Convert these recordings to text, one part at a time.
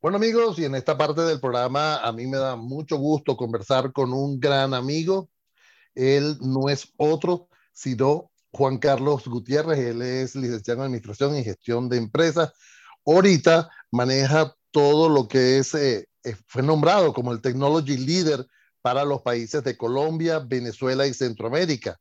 Bueno amigos, y en esta parte del programa a mí me da mucho gusto conversar con un gran amigo. Él no es otro, sino Juan Carlos Gutiérrez. Él es licenciado en Administración y Gestión de Empresas. Ahorita maneja todo lo que es, eh, eh, fue nombrado como el Technology Leader para los países de Colombia, Venezuela y Centroamérica.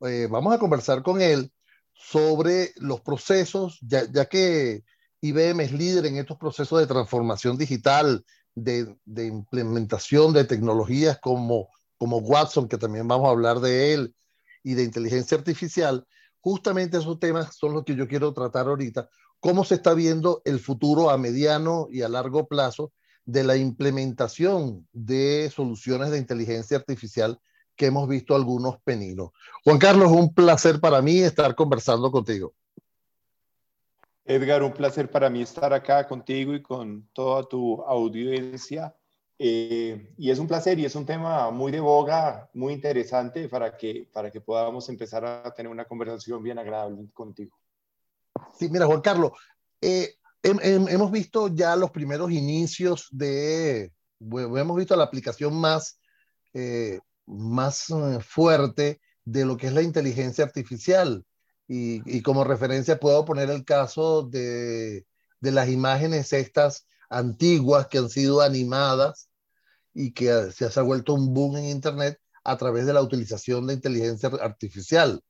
Eh, vamos a conversar con él sobre los procesos, ya, ya que IBM es líder en estos procesos de transformación digital, de, implementación de tecnologías como, como Watson, que también vamos a hablar de él, y de inteligencia artificial. Justamente esos temas son los que yo quiero tratar ahorita. ¿Cómo se está viendo el futuro a mediano y a largo plazo de la implementación de soluciones de inteligencia artificial que hemos visto algunos peninos? Juan Carlos, un placer para mí estar conversando contigo. Edgar, un placer para mí estar acá contigo y con toda tu audiencia. Eh, y es un placer y es un tema muy de boga, muy interesante para que, para que podamos empezar a tener una conversación bien agradable contigo. Sí, mira, Juan Carlos, eh, hemos visto ya los primeros inicios de, hemos visto la aplicación más, eh, más fuerte de lo que es la inteligencia artificial. Y, como referencia puedo poner el caso de, de, las imágenes estas antiguas que han sido animadas y que se ha vuelto un boom en Internet a través de la utilización de inteligencia artificial.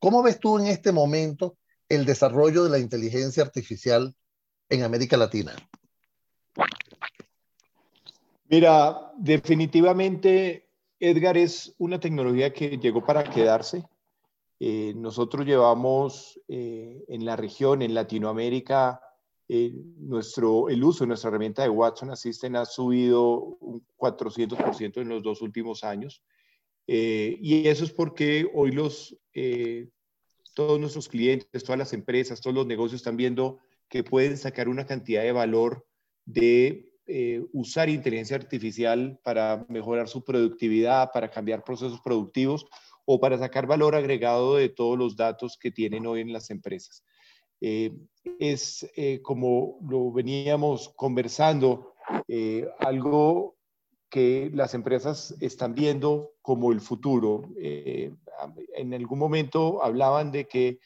¿Cómo ves tú en este momento el desarrollo de la inteligencia artificial en América Latina? Mira, definitivamente, Edgar, es una tecnología que llegó para quedarse. Eh, nosotros llevamos eh, en la región, en Latinoamérica, eh, nuestro, el uso de nuestra herramienta de Watson Assistant ha subido un 400% en los dos últimos años. y eso es porque hoy los, todos nuestros clientes, todas las empresas, todos los negocios están viendo que pueden sacar una cantidad de valor de usar inteligencia artificial para mejorar su productividad, para cambiar procesos productivos o para sacar valor agregado de todos los datos que tienen hoy en las empresas. Eh, es eh, como lo veníamos conversando, eh, algo que las empresas están viendo como el futuro. en algún momento hablaban de que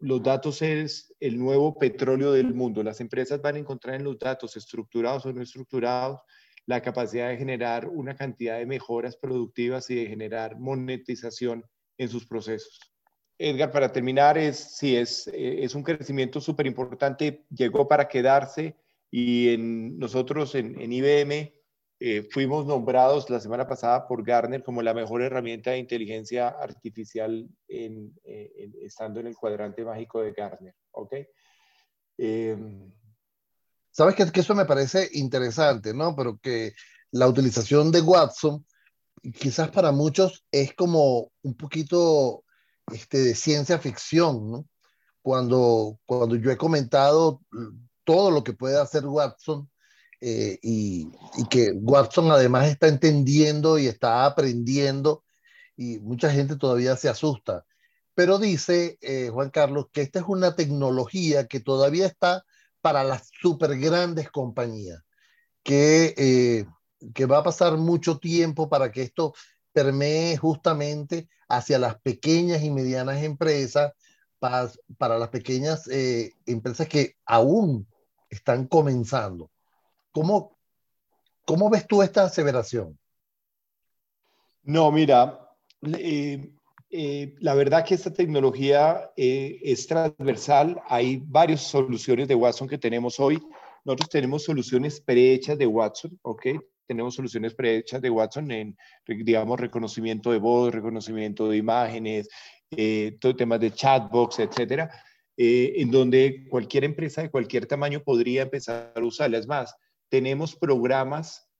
los datos es el nuevo petróleo del mundo. Las empresas van a encontrar en los datos estructurados o no estructurados la capacidad de generar una cantidad de mejoras productivas y de generar monetización en sus procesos. Edgar, para terminar, es, sí, es, eh, es un crecimiento súper importante, llegó para quedarse y en, nosotros en, en IBM eh, fuimos nombrados la semana pasada por Gartner como la mejor herramienta de inteligencia artificial en, eh, estando en el cuadrante mágico de Gartner. ¿ok? Sabes que, que, eso me parece interesante, ¿no? Pero que la utilización de Watson, quizás para muchos es como un poquito este, de ciencia ficción, ¿no? Cuando, cuando yo he comentado todo lo que puede hacer Watson eh, y, y, que Watson además está entendiendo y está aprendiendo y mucha gente todavía se asusta. Pero dice eh, Juan Carlos que esta es una tecnología que todavía está para las super grandes compañías, que, eh, que va a pasar mucho tiempo para que esto permee justamente hacia las pequeñas y medianas empresas, para, para las pequeñas eh, empresas que aún están comenzando. ¿Cómo, ¿Cómo ves tú esta aseveración? No, mira, eh, eh, la verdad que esta tecnología eh, es transversal. Hay varias soluciones de Watson que tenemos hoy. Nosotros tenemos soluciones prehechas de Watson, ¿ok? Tenemos soluciones prehechas de Watson en, digamos, reconocimiento de voz, reconocimiento de imágenes, eh, todo temas de chatbox, etcétera, en donde cualquier empresa de cualquier tamaño podría empezar a usarlas. más, tenemos programas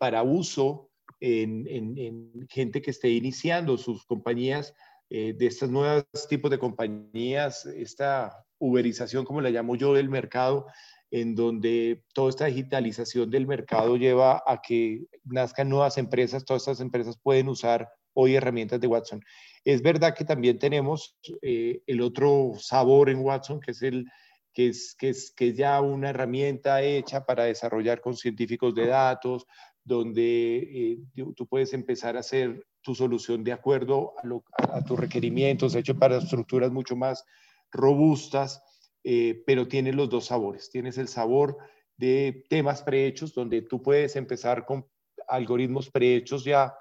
para uso en, gente que esté iniciando sus compañías, eh, de estos nuevos tipos de compañías, esta uberización, como la llamo yo, del mercado, en donde toda esta digitalización del mercado lleva a que nazcan nuevas empresas, todas estas empresas pueden usar hoy herramientas de Watson. Es verdad que también tenemos eh, el otro sabor en Watson, que es el que es, que, es, que ya una herramienta hecha para desarrollar con científicos de datos, donde eh, tú puedes empezar a hacer tu solución de acuerdo a, tus requerimientos, hecho para estructuras mucho más robustas, eh, pero tiene los dos sabores. Tienes el sabor de temas prehechos, donde tú puedes empezar con algoritmos prehechos ya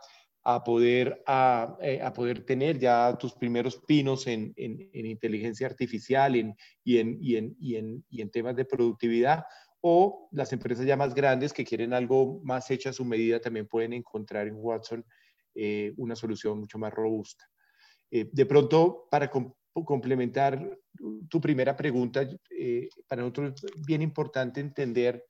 a poder, a, eh, a, poder tener ya tus primeros pinos en, en, inteligencia artificial en, y, y, y, y, en, temas de productividad, o las empresas ya más grandes que quieren algo más hecho a su medida también pueden encontrar en Watson eh, una solución mucho más robusta. Eh, de pronto, para complementar tu primera pregunta, para nosotros es bien importante entender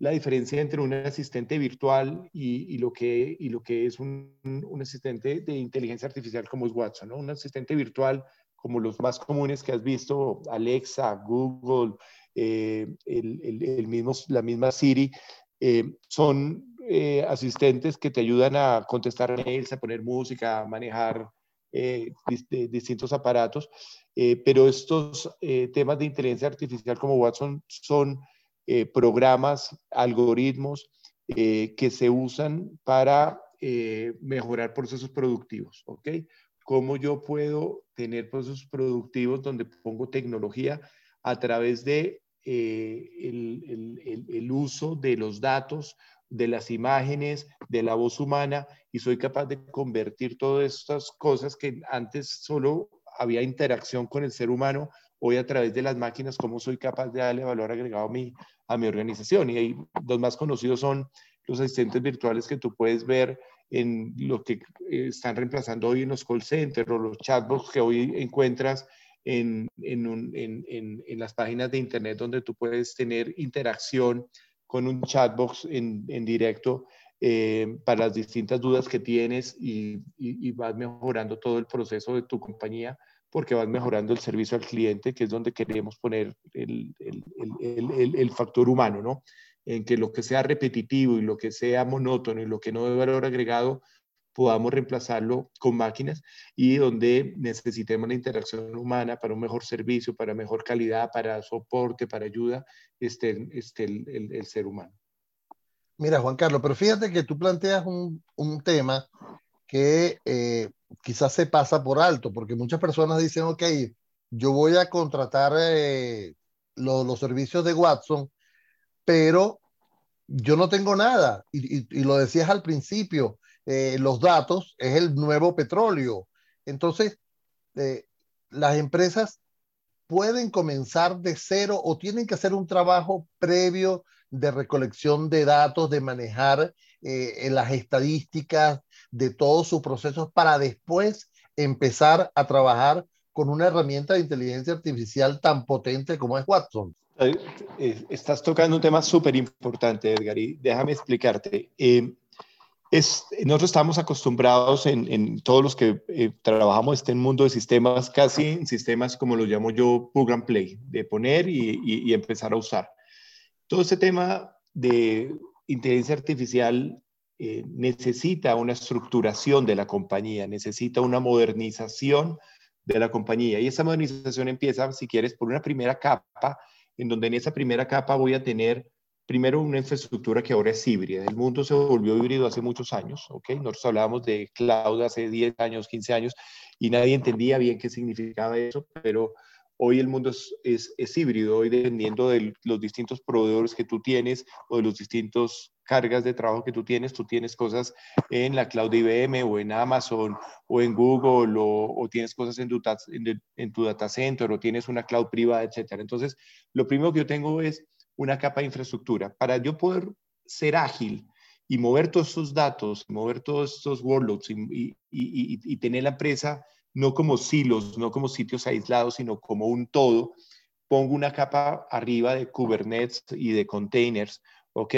la diferencia entre un asistente virtual y, lo, que, y lo que es un, un, asistente de inteligencia artificial como es Watson. ¿no? Un asistente virtual como los más comunes que has visto, Alexa, Google, eh, el, el, mismo, la misma Siri, eh, son eh, asistentes que te ayudan a contestar mails, a poner música, a manejar distintos aparatos, pero estos temas de inteligencia artificial como Watson son eh, programas, algoritmos eh, que se usan para eh, mejorar procesos productivos, ¿ok? ¿Cómo yo puedo tener procesos productivos donde pongo tecnología a través de el, el, uso de los datos, de las imágenes, de la voz humana y soy capaz de convertir todas estas cosas que antes solo había interacción con el ser humano, hoy a través de las máquinas, cómo soy capaz de darle valor agregado a mi, a mi organización. Y ahí, los más conocidos son los asistentes virtuales que tú puedes ver en lo que eh, están reemplazando hoy en los call centers o los chatbots que hoy encuentras en, en, en, en las páginas de internet donde tú puedes tener interacción con un chatbox en, directo eh, para las distintas dudas que tienes y, y, y, vas mejorando todo el proceso de tu compañía porque vas mejorando el servicio al cliente, que es donde queremos poner el, el, el, factor humano, ¿no? En que lo que sea repetitivo y lo que sea monótono y lo que no de valor agregado, podamos reemplazarlo con máquinas y donde necesitemos la interacción humana para un mejor servicio, para mejor calidad, para soporte, para ayuda, esté, esté el, el, ser humano. Mira, Juan Carlos, pero fíjate que tú planteas un, un tema que eh, quizás se pasa por alto, porque muchas personas dicen, ok, yo voy a contratar eh, los servicios de Watson, pero yo no tengo nada. Y, lo decías al principio, eh, los datos es el nuevo petróleo. Entonces, eh, las empresas pueden comenzar de cero o tienen que hacer un trabajo previo de recolección de datos, de manejar las estadísticas, de todos sus procesos para después empezar a trabajar con una herramienta de inteligencia artificial tan potente como es Watson. Eh, estás tocando un tema súper importante, Edgar, y déjame explicarte. Eh, es, nosotros estamos acostumbrados en, todos los que eh, trabajamos este mundo de sistemas, casi en sistemas como lo llamo yo, plug and play, de poner y, y empezar a usar. Todo este tema de inteligencia artificial eh, necesita una estructuración de la compañía, necesita una modernización de la compañía. Y esa modernización empieza, si quieres, por una primera capa, en donde en esa primera capa voy a tener primero una infraestructura que ahora es híbrida. El mundo se volvió híbrido hace muchos años, ¿ok? Nosotros hablábamos de cloud hace 10 años, 15 años, y nadie entendía bien qué significaba eso, pero Hoy el mundo es, es, híbrido, hoy dependiendo de los distintos proveedores que tú tienes o de los distintos cargas de trabajo que tú tienes, tú tienes cosas en la cloud de IBM o en Amazon o en Google o, tienes cosas en tu, en, tu data center o tienes una cloud privada, etcétera. Entonces, lo primero que yo tengo es una capa de infraestructura. Para yo poder ser ágil y mover todos esos datos, mover todos estos workloads y, y tener la empresa no como silos, no como sitios aislados, sino como un todo, pongo una capa arriba de Kubernetes y de containers, ¿ok?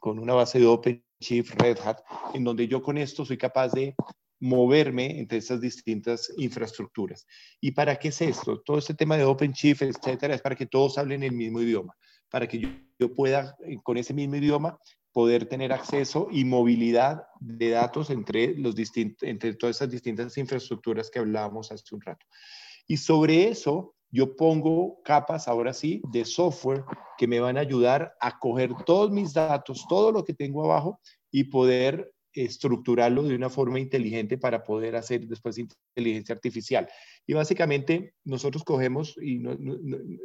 Con una base de OpenShift, Red Hat, en donde yo con esto soy capaz de moverme entre estas distintas infraestructuras. ¿Y para qué es esto? Todo este tema de OpenShift, etcétera, es para que todos hablen el mismo idioma, para que yo, yo pueda, eh, con ese mismo idioma, poder tener acceso y movilidad de datos entre, los entre todas esas distintas infraestructuras que hablábamos hace un rato. Y sobre eso yo pongo capas, ahora sí, de software que me van a ayudar a coger todos mis datos, todo lo que tengo abajo y poder estructurarlo de una forma inteligente para poder hacer después inteligencia artificial. Y básicamente nosotros cogemos y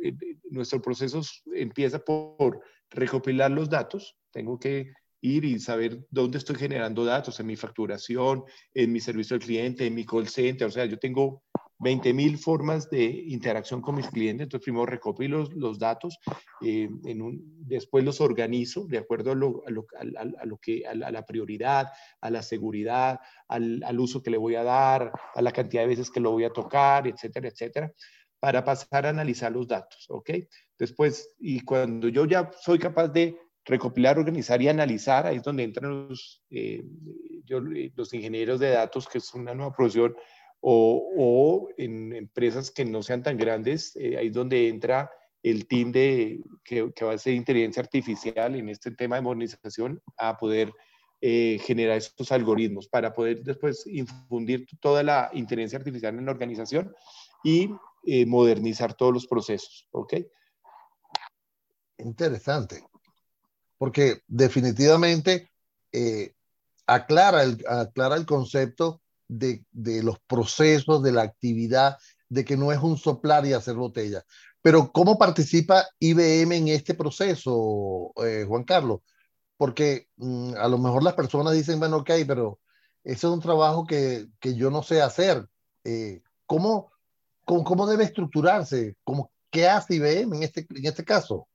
eh, nuestro proceso empieza por recopilar los datos. Tengo que ir y saber dónde estoy generando datos, en mi facturación, en mi servicio al cliente, en mi call center. O sea, yo tengo 20 mil formas de interacción con mis clientes. Entonces, primero recopilo los, los datos, eh, en un, después los organizo de acuerdo a, lo, a, lo, a, lo que, a, la prioridad, a la seguridad, al, al, uso que le voy a dar, a la cantidad de veces que lo voy a tocar, etcétera, etcétera, para pasar a analizar los datos, ¿ok? Después, y cuando yo ya soy capaz de recopilar, organizar y analizar, ahí es donde entran los, eh, yo, los ingenieros de datos, que es una nueva profesión, o, en empresas que no sean tan grandes, eh, ahí es donde entra el team de, que, va a ser inteligencia artificial en este tema de modernización a poder eh, generar estos algoritmos para poder después infundir toda la inteligencia artificial en la organización y eh, modernizar todos los procesos. ¿Ok? Interesante, porque definitivamente aclara, el, aclara el concepto de, de, los procesos, de la actividad, de que no es un soplar y hacer botella. Pero ¿cómo participa IBM en este proceso, eh, Juan Carlos? Porque mmm, a lo mejor las personas dicen, bueno, ok, pero ese es un trabajo que, que yo no sé hacer. Eh, ¿cómo, cómo, cómo, debe estructurarse? ¿Cómo, ¿Qué hace IBM en este, en este caso?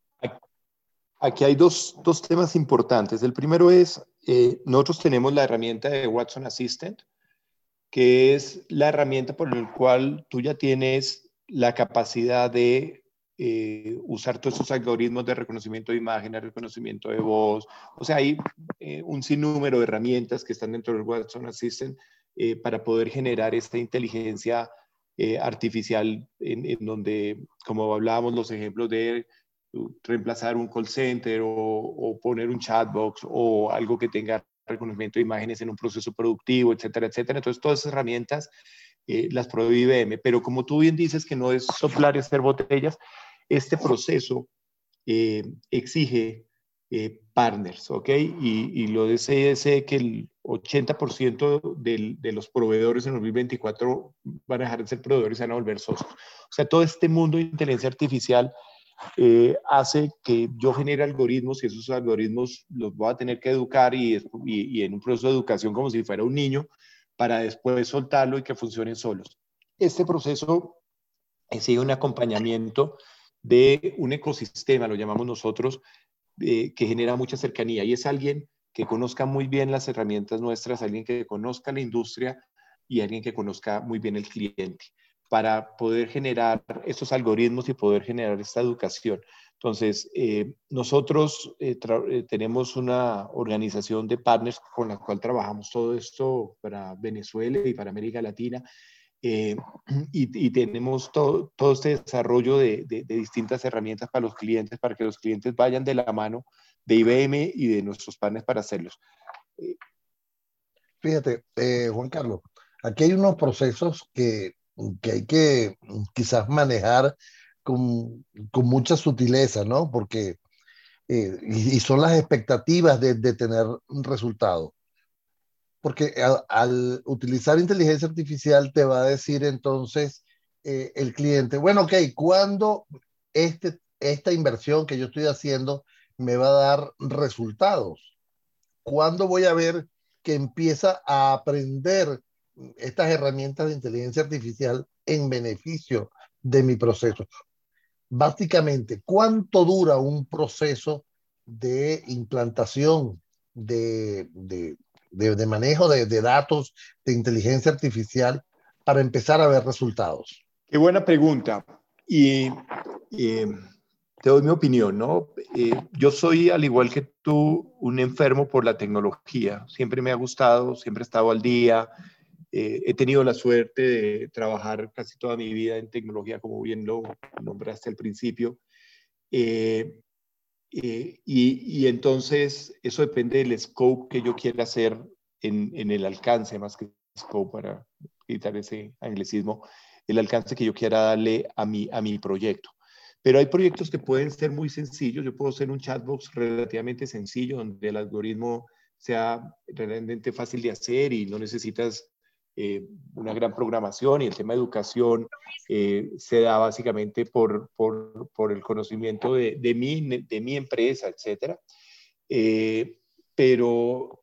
Aquí hay dos, dos temas importantes. El primero es, eh, nosotros tenemos la herramienta de Watson Assistant, que es la herramienta por la cual tú ya tienes la capacidad de eh, usar todos esos algoritmos de reconocimiento de imagen, de reconocimiento de voz. O sea, hay eh, un sinnúmero de herramientas que están dentro del Watson Assistant eh, para poder generar esta inteligencia eh, artificial en, en, donde, como hablábamos, los ejemplos de reemplazar un call center o, o poner un chatbox o algo que tenga reconocimiento de imágenes en un proceso productivo, etcétera, etcétera. Entonces, todas esas herramientas eh, las provee IBM, pero como tú bien dices que no es soplar y hacer botellas, este proceso eh, exige eh, partners, ¿ok? Y, y lo desee que el 80% del, de los proveedores en 2024 van a dejar de ser proveedores y van a volver socios. O sea, todo este mundo de inteligencia artificial eh, hace que yo genere algoritmos y esos algoritmos los voy a tener que educar y, en un proceso de educación como si fuera un niño para después soltarlo y que funcionen solos. Este proceso sigue un acompañamiento de un ecosistema, lo llamamos nosotros, eh, que genera mucha cercanía y es alguien que conozca muy bien las herramientas nuestras, alguien que conozca la industria y alguien que conozca muy bien el cliente para poder generar esos algoritmos y poder generar esta educación. Entonces, eh, nosotros eh, eh, tenemos una organización de partners con la cual trabajamos todo esto para Venezuela y para América Latina. Eh, y, y, tenemos todo, todo este desarrollo de, de, de, distintas herramientas para los clientes, para que los clientes vayan de la mano de IBM y de nuestros partners para hacerlos. Fíjate, Juan Carlos, aquí hay unos procesos que que hay que quizás manejar con, con mucha sutileza, ¿no? Porque, eh, y, son las expectativas de, tener resultados. Porque al, al, utilizar inteligencia artificial te va a decir entonces eh, el cliente, bueno, ok, ¿cuándo este, esta inversión que yo estoy haciendo me va a dar resultados? ¿Cuándo voy a ver que empieza a aprender estas herramientas de inteligencia artificial en beneficio de mi proceso. Básicamente, ¿cuánto dura un proceso de implantación de, de, de, de manejo de, datos de inteligencia artificial para empezar a ver resultados? Qué buena pregunta. Y, y te doy mi opinión, ¿no? Eh, yo soy, al igual que tú, un enfermo por la tecnología. Siempre me ha gustado, siempre he estado al día, eh, he tenido la suerte de trabajar casi toda mi vida en tecnología, como bien lo nombraste al principio. Eh, eh, y, y, entonces eso depende del scope que yo quiera hacer en, en el alcance, más que scope para quitar ese anglicismo, el alcance que yo quiera darle a mi, a mi proyecto. Pero hay proyectos que pueden ser muy sencillos. Yo puedo hacer un chatbox relativamente sencillo donde el algoritmo sea realmente fácil de hacer y no necesitas eh, una gran programación y el tema de educación eh, se da básicamente por, por, por el conocimiento de, de, mi, de mi empresa, etc. Eh, pero,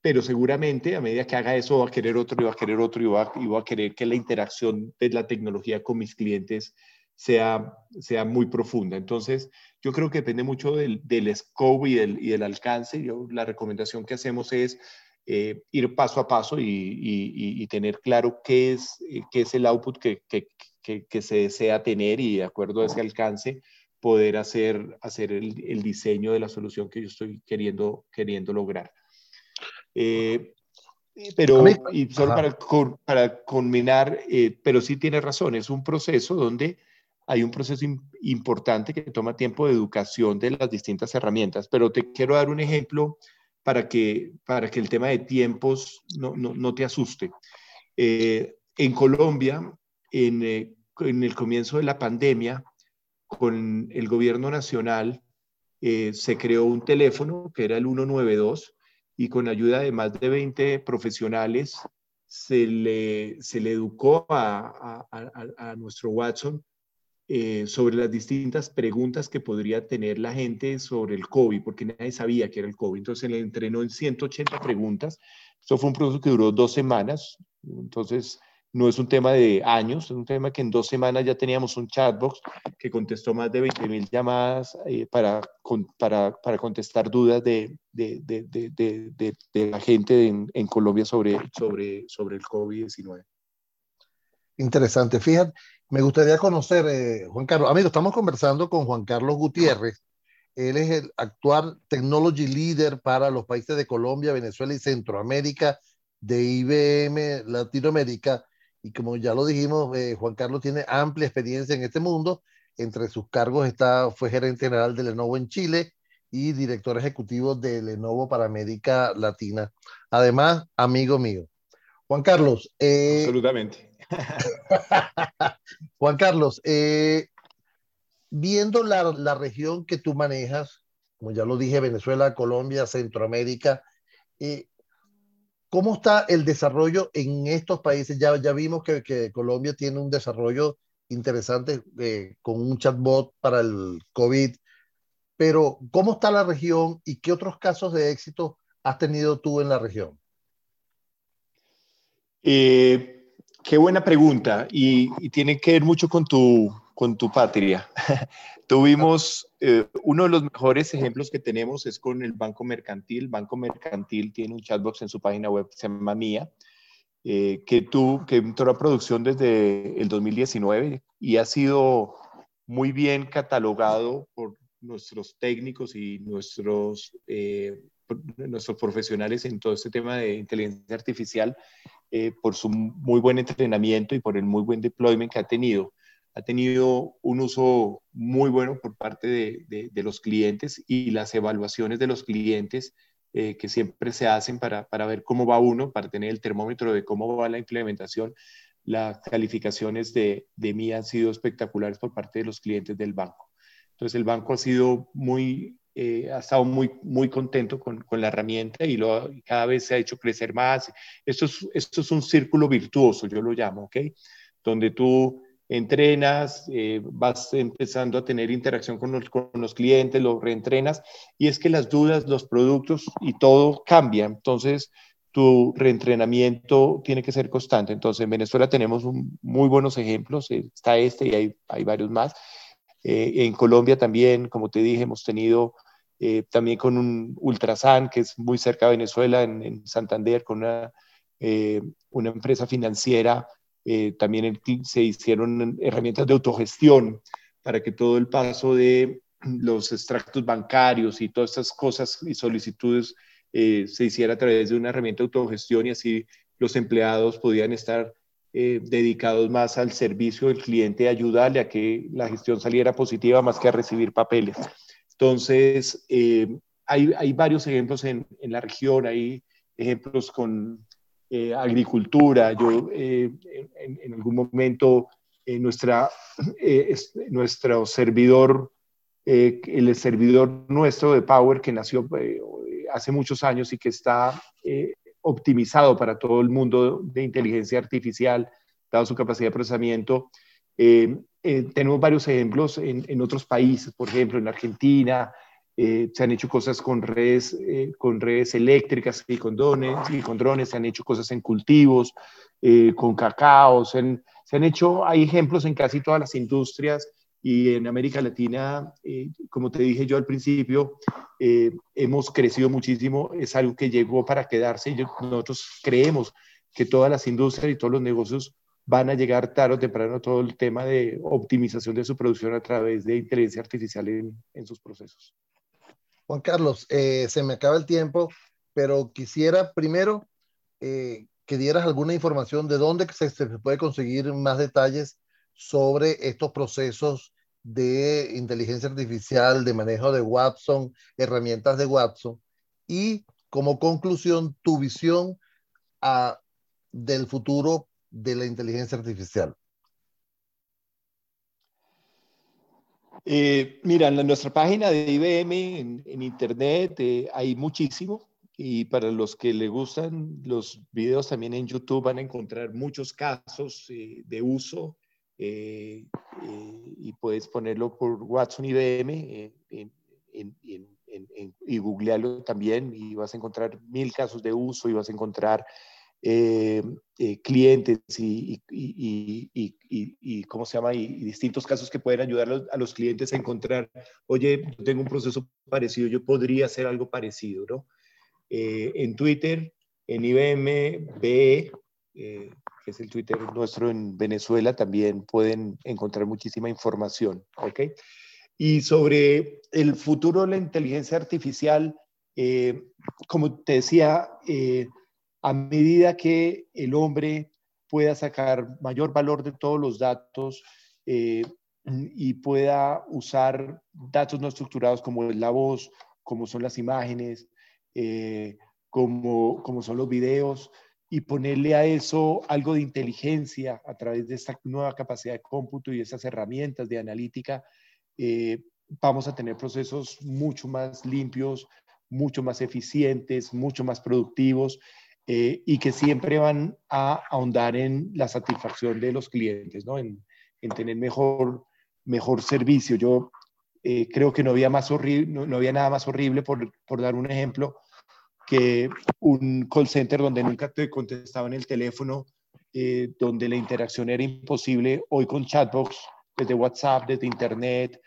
pero seguramente a medida que haga eso va a querer otro y va a querer otro y va, y va a querer que la interacción de la tecnología con mis clientes sea, sea muy profunda. Entonces, yo creo que depende mucho del, del scope y del, y del alcance. Yo, la recomendación que hacemos es eh, ir paso a paso y, y, y, tener claro qué es, eh, qué es el output que, que, que, que, se desea tener y de acuerdo a ese alcance poder hacer, hacer el, el diseño de la solución que yo estoy queriendo, queriendo lograr. Eh, pero, y solo para, para culminar, eh, pero sí tiene razón, es un proceso donde hay un proceso importante que toma tiempo de educación de las distintas herramientas, pero te quiero dar un ejemplo para que, para que el tema de tiempos no, no, no te asuste. Eh, en Colombia, en, eh, en, el comienzo de la pandemia, con el gobierno nacional, eh, se creó un teléfono que era el 192 y con ayuda de más de 20 profesionales se le, se le educó a, a, a nuestro Watson eh, sobre las distintas preguntas que podría tener la gente sobre el COVID, porque nadie sabía que era el COVID. Entonces le entrenó en 180 preguntas. Esto fue un proceso que duró dos semanas. Entonces no es un tema de años, es un tema que en dos semanas ya teníamos un chatbox que contestó más de 20 mil llamadas eh, para, para, para, contestar dudas de, de, de, de la gente en, en, Colombia sobre, sobre, sobre el COVID-19. Interesante. Fíjate, me gustaría conocer, eh, Juan Carlos, amigo, estamos conversando con Juan Carlos Gutiérrez. Él es el actual Technology Leader para los países de Colombia, Venezuela y Centroamérica de IBM Latinoamérica. Y como ya lo dijimos, eh, Juan Carlos tiene amplia experiencia en este mundo. Entre sus cargos está, fue gerente general de Lenovo en Chile y director ejecutivo de Lenovo para América Latina. Además, amigo mío. Juan Carlos. Eh, Absolutamente. Juan Carlos, eh, viendo la, la, región que tú manejas, como ya lo dije, Venezuela, Colombia, Centroamérica, eh, ¿cómo está el desarrollo en estos países? Ya, ya vimos que, que Colombia tiene un desarrollo interesante eh, con un chatbot para el COVID, pero ¿cómo está la región y qué otros casos de éxito has tenido tú en la región? Qué buena pregunta y, y, tiene que ver mucho con tu, con tu patria. Tuvimos eh, uno de los mejores ejemplos que tenemos es con el Banco Mercantil. Banco Mercantil tiene un chatbox en su página web se llama Mía, eh, que, tú, que entró a producción desde el 2019 y ha sido muy bien catalogado por nuestros técnicos y nuestros, eh, nuestros profesionales en todo este tema de inteligencia artificial eh, por su muy buen entrenamiento y por el muy buen deployment que ha tenido. Ha tenido un uso muy bueno por parte de, de, de los clientes y las evaluaciones de los clientes eh, que siempre se hacen para, para, ver cómo va uno, para tener el termómetro de cómo va la implementación. Las calificaciones de, de mí han sido espectaculares por parte de los clientes del banco. Entonces el banco ha sido muy eh, ha estado muy, muy contento con, con la herramienta y, lo, cada vez se ha hecho crecer más. Esto es, esto es un círculo virtuoso, yo lo llamo, ¿ok? Donde tú entrenas, eh, vas empezando a tener interacción con los, con los clientes, lo reentrenas, y es que las dudas, los productos y todo cambia. Entonces, tu reentrenamiento tiene que ser constante. Entonces, en Venezuela tenemos un, muy buenos ejemplos, eh, está este y hay, hay varios más. Eh, en Colombia también, como te dije, hemos tenido eh, también con un Ultrasan, que es muy cerca de Venezuela, en, Santander, con una, eh, una empresa financiera. Eh, también se hicieron herramientas de autogestión para que todo el paso de los extractos bancarios y todas estas cosas y solicitudes se hiciera a través de una herramienta de autogestión y así los empleados podían estar dedicados más al servicio del cliente, ayudarle a que la gestión saliera positiva más que a recibir papeles. Entonces, eh, hay, hay, varios ejemplos en, en, la región, hay ejemplos con, eh, agricultura. Yo en, en, algún momento nuestra, nuestro servidor, el servidor nuestro de Power que nació hace muchos años y que está optimizado para todo el mundo de inteligencia artificial, dado su capacidad de procesamiento. Eh, eh, tenemos varios ejemplos en, en, otros países, por ejemplo, en Argentina, eh, se han hecho cosas con redes, con redes eléctricas y con, drones, y con drones, se han hecho cosas en cultivos, con cacao, se han, se han, hecho, hay ejemplos en casi todas las industrias y en América Latina, como te dije yo al principio, hemos crecido muchísimo, es algo que llegó para quedarse y nosotros creemos que todas las industrias y todos los negocios van a llegar tarde o temprano todo el tema de optimización de su producción a través de inteligencia artificial en, sus procesos. Juan Carlos, eh, se me acaba el tiempo, pero quisiera primero eh, que dieras alguna información de dónde se, se, puede conseguir más detalles sobre estos procesos de inteligencia artificial, de manejo de Watson, herramientas de Watson, y como conclusión, tu visión a, ah, del futuro de la inteligencia artificial? Eh, mira, en nuestra página de IBM en, Internet eh, hay muchísimo y para los que le gustan los videos también en YouTube van a encontrar muchos casos eh, de uso y puedes ponerlo por Watson IBM y googlearlo también y vas a encontrar mil casos de uso y vas a encontrar eh, eh, clientes y, y, y, y, ¿cómo se llama? Y, distintos casos que pueden ayudar a los, clientes a encontrar, oye, yo tengo un proceso parecido, yo podría hacer algo parecido, ¿no? Eh, en Twitter, en IBM, BE, que es el Twitter nuestro en Venezuela, también pueden encontrar muchísima información, ¿ok? Y sobre el futuro de la inteligencia artificial, como te decía, a medida que el hombre pueda sacar mayor valor de todos los datos eh, y pueda usar datos no estructurados como es la voz, como son las imágenes, eh, como, como son los videos, y ponerle a eso algo de inteligencia a través de esta nueva capacidad de cómputo y esas herramientas de analítica, eh, vamos a tener procesos mucho más limpios, mucho más eficientes, mucho más productivos eh, y que siempre van a ahondar en la satisfacción de los clientes, ¿no? en, en tener mejor, mejor servicio. Yo eh, creo que no había, más horrible, no, había nada más horrible, por, por, dar un ejemplo, que un call center donde nunca te contestaban el teléfono, eh, donde la interacción era imposible, hoy con chatbox desde WhatsApp, desde Internet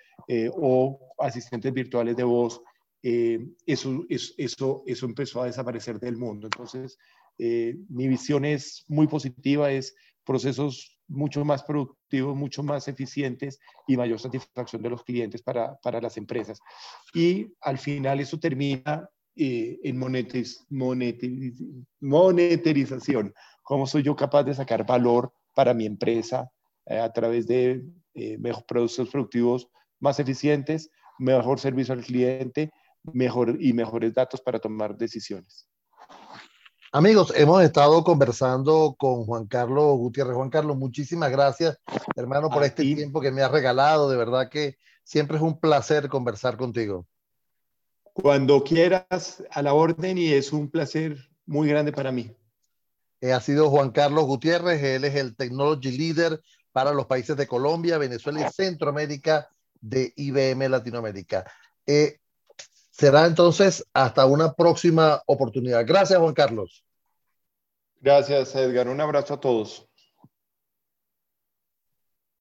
o asistentes virtuales de voz, eh, eso, eso, eso, empezó a desaparecer del mundo. Entonces, eh, mi visión es muy positiva, es procesos mucho más productivos, mucho más eficientes y mayor satisfacción de los clientes para, para las empresas. Y al final eso termina eh, en monetiz, monetización. ¿Cómo soy yo capaz de sacar valor para mi empresa a través de mejor, productos productivos más eficientes, mejor servicio al cliente mejor y mejores datos para tomar decisiones. Amigos, hemos estado conversando con Juan Carlos Gutiérrez. Juan Carlos, muchísimas gracias, hermano, por este tiempo que me has regalado. De verdad que siempre es un placer conversar contigo. Cuando quieras, a la orden y es un placer muy grande para mí. Eh, ha sido Juan Carlos Gutiérrez, él es el Technology Leader para los países de Colombia, Venezuela y Centroamérica de IBM Latinoamérica. Eh, Será entonces hasta una próxima oportunidad. Gracias, Juan Carlos. Gracias, Edgar. Un abrazo a todos.